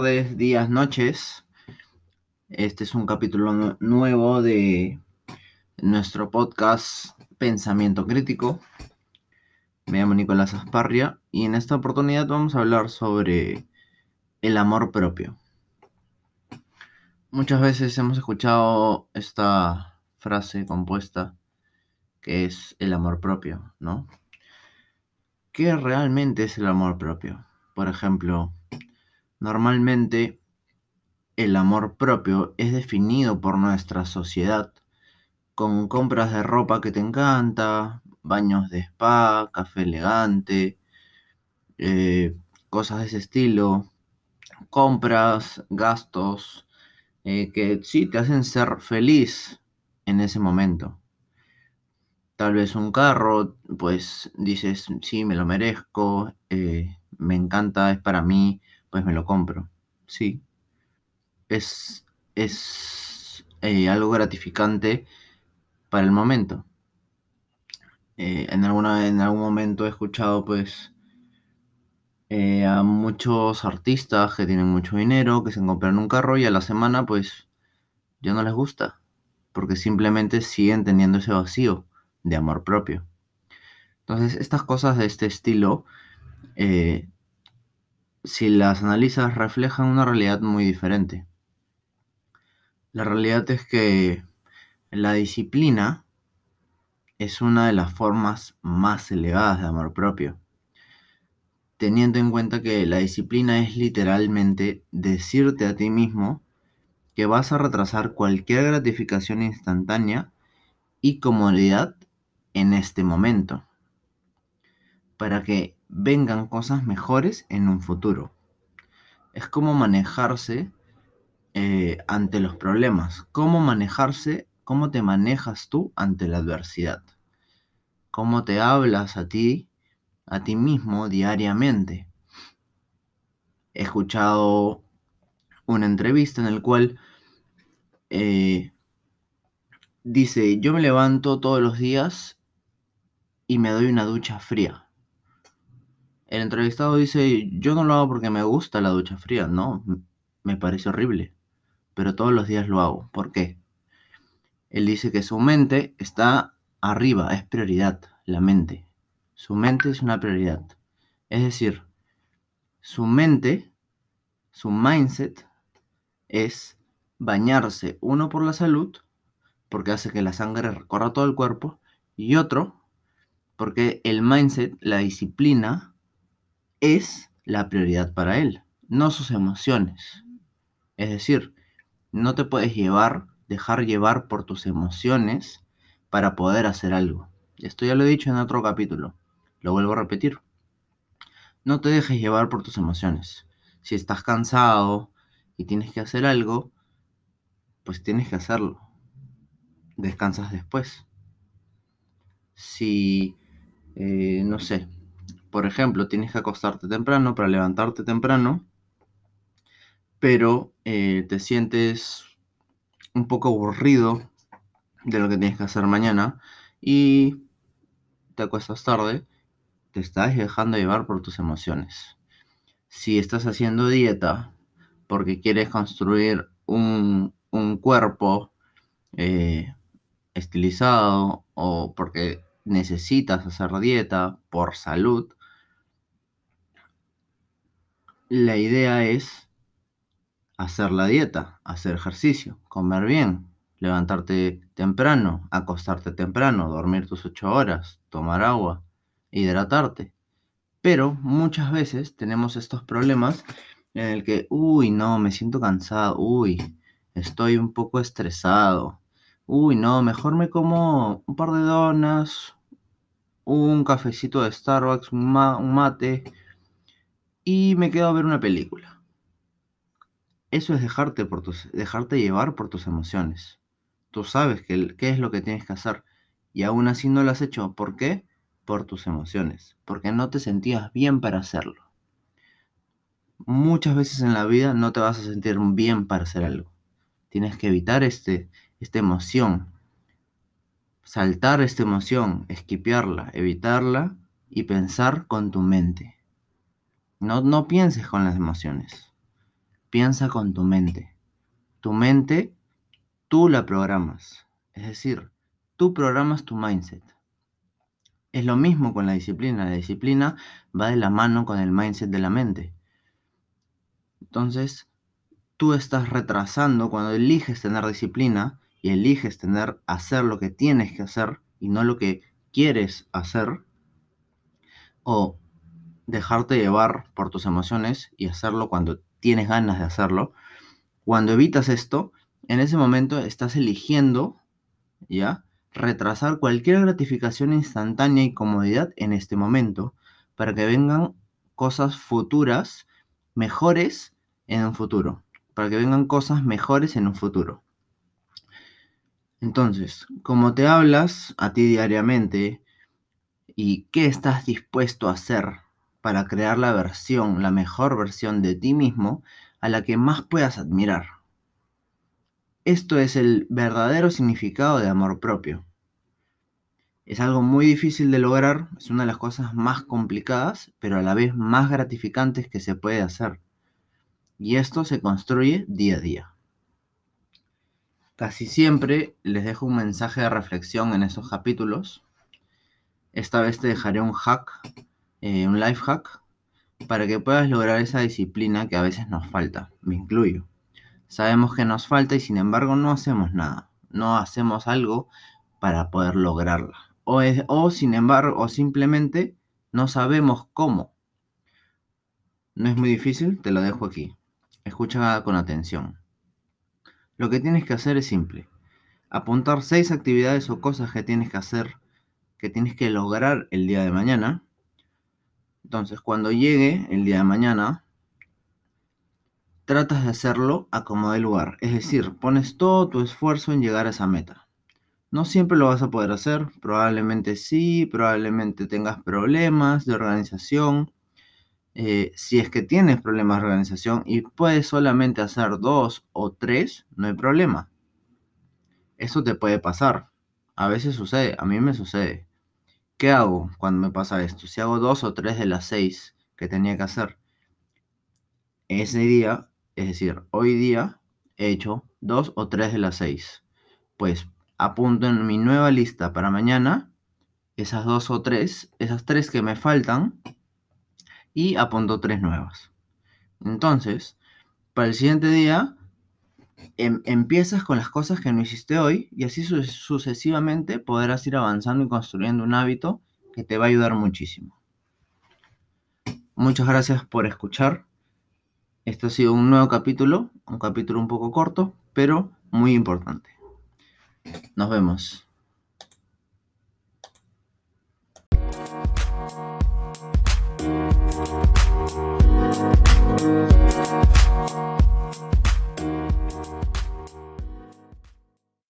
tardes, días, noches. Este es un capítulo nuevo de nuestro podcast Pensamiento Crítico. Me llamo Nicolás Asparria y en esta oportunidad vamos a hablar sobre el amor propio. Muchas veces hemos escuchado esta frase compuesta que es el amor propio, ¿no? ¿Qué realmente es el amor propio? Por ejemplo, normalmente el amor propio es definido por nuestra sociedad con compras de ropa que te encanta, baños de spa, café elegante, eh, cosas de ese estilo, compras, gastos, eh, que sí te hacen ser feliz en ese momento. Tal vez un carro, pues dices, sí, me lo merezco, eh, me encanta, es para mí, pues me lo compro. Sí. Es, es eh, algo gratificante para el momento. Eh, en, alguna, en algún momento he escuchado pues eh, a muchos artistas que tienen mucho dinero, que se compran un carro y a la semana pues ya no les gusta, porque simplemente siguen teniendo ese vacío de amor propio. Entonces estas cosas de este estilo si las analizas, reflejan una realidad muy diferente. La realidad es que la disciplina es una de las formas más elevadas de amor propio, teniendo en cuenta que la disciplina es literalmente decirte a ti mismo que vas a retrasar cualquier gratificación instantánea y comodidad en este momento, para que vengan cosas mejores en un futuro. Es como manejarse eh, ante los problemas, cómo manejarse, cómo te manejas tú ante la adversidad, cómo te hablas a ti, a ti mismo diariamente. He escuchado una entrevista en la cual eh, dice, yo me levanto todos los días y me doy una ducha fría. El entrevistado dice, yo no lo hago porque me gusta la ducha fría, no, me parece horrible, pero todos los días lo hago. ¿Por qué? Él dice que su mente está arriba, es prioridad, la mente. Su mente es una prioridad. Es decir, su mente, su mindset es bañarse, uno por la salud, porque hace que la sangre recorra todo el cuerpo, y otro, porque el mindset, la disciplina, es la prioridad para él, no sus emociones. Es decir, no te puedes llevar, dejar llevar por tus emociones para poder hacer algo. Esto ya lo he dicho en otro capítulo, lo vuelvo a repetir. No te dejes llevar por tus emociones. Si estás cansado y tienes que hacer algo, pues tienes que hacerlo. Descansas después. Si, eh, no sé, por ejemplo, tienes que acostarte temprano para levantarte temprano, pero eh, te sientes un poco aburrido de lo que tienes que hacer mañana y te acuestas tarde, te estás dejando llevar por tus emociones. Si estás haciendo dieta porque quieres construir un, cuerpo eh, estilizado o porque necesitas hacer dieta por salud, la idea es hacer la dieta, hacer ejercicio, comer bien, levantarte temprano, acostarte temprano, dormir tus ocho horas, tomar agua, hidratarte. Pero muchas veces tenemos estos problemas en el que, uy, no, me siento cansado, uy, estoy un poco estresado, uy, no, mejor me como un par de donas, un cafecito de Starbucks, un, mate, y me quedo a ver una película. Eso es dejarte, por tus, dejarte llevar por tus emociones. Tú sabes qué es lo que tienes que hacer y aún así no lo has hecho. ¿Por qué? Por tus emociones, porque no te sentías bien para hacerlo. Muchas veces en la vida no te vas a sentir bien para hacer algo. Tienes que evitar este, esta emoción, saltar esta emoción, esquipearla, evitarla y pensar con tu mente No, no pienses con las emociones. Piensa con tu mente. Tu mente, tú la programas. Es decir, tú programas tu mindset. Es lo mismo con la disciplina. La disciplina va de la mano con el mindset de la mente. Entonces, tú estás retrasando cuando eliges tener disciplina y eliges tener hacer lo que tienes que hacer y no lo que quieres hacer o dejarte llevar por tus emociones y hacerlo cuando tienes ganas de hacerlo. Cuando evitas esto, en ese momento estás eligiendo, ¿ya? retrasar cualquier gratificación instantánea y comodidad en este momento para que vengan cosas futuras mejores en un futuro, para que vengan cosas mejores en un futuro. Entonces, como te hablas a ti diariamente y qué estás dispuesto a hacer para crear la versión, la mejor versión de ti mismo a la que más puedas admirar. Esto es el verdadero significado de amor propio. Es algo muy difícil de lograr, es una de las cosas más complicadas, pero a la vez más gratificantes que se puede hacer. Y esto se construye día a día. Casi siempre les dejo un mensaje de reflexión en estos capítulos. Esta vez te dejaré un hack, eh, un life hack, para que puedas lograr esa disciplina que a veces nos falta. Me incluyo. Sabemos que nos falta y sin embargo no hacemos nada. No hacemos algo para poder lograrla. O, o sin embargo, o simplemente no sabemos cómo. No es muy difícil, te lo dejo aquí. Escucha con atención. Lo que tienes que hacer es simple. Apuntar seis actividades o cosas que tienes que hacer, que tienes que lograr el día de mañana. Entonces, cuando llegue el día de mañana, tratas de hacerlo a como de lugar. Es decir, pones todo tu esfuerzo en llegar a esa meta. No siempre lo vas a poder hacer, probablemente sí, probablemente tengas problemas de organización. Eh, si es que tienes problemas de organización y puedes solamente hacer dos o tres, no hay problema. Eso te puede pasar. A veces sucede, a mí me sucede. ¿Qué hago cuando me pasa esto? Si hago dos o tres de las seis que tenía que hacer, ese día es decir, hoy día he hecho dos o tres de las seis. Pues apunto en mi nueva lista para mañana esas dos o tres, esas tres que me faltan y apunto tres nuevas. Entonces, para el siguiente día Em, empiezas con las cosas que no hiciste hoy y así sucesivamente podrás ir avanzando y construyendo un hábito que te va a ayudar muchísimo. Muchas gracias por escuchar. Este ha sido un nuevo capítulo, un capítulo un poco corto, pero muy importante. Nos vemos.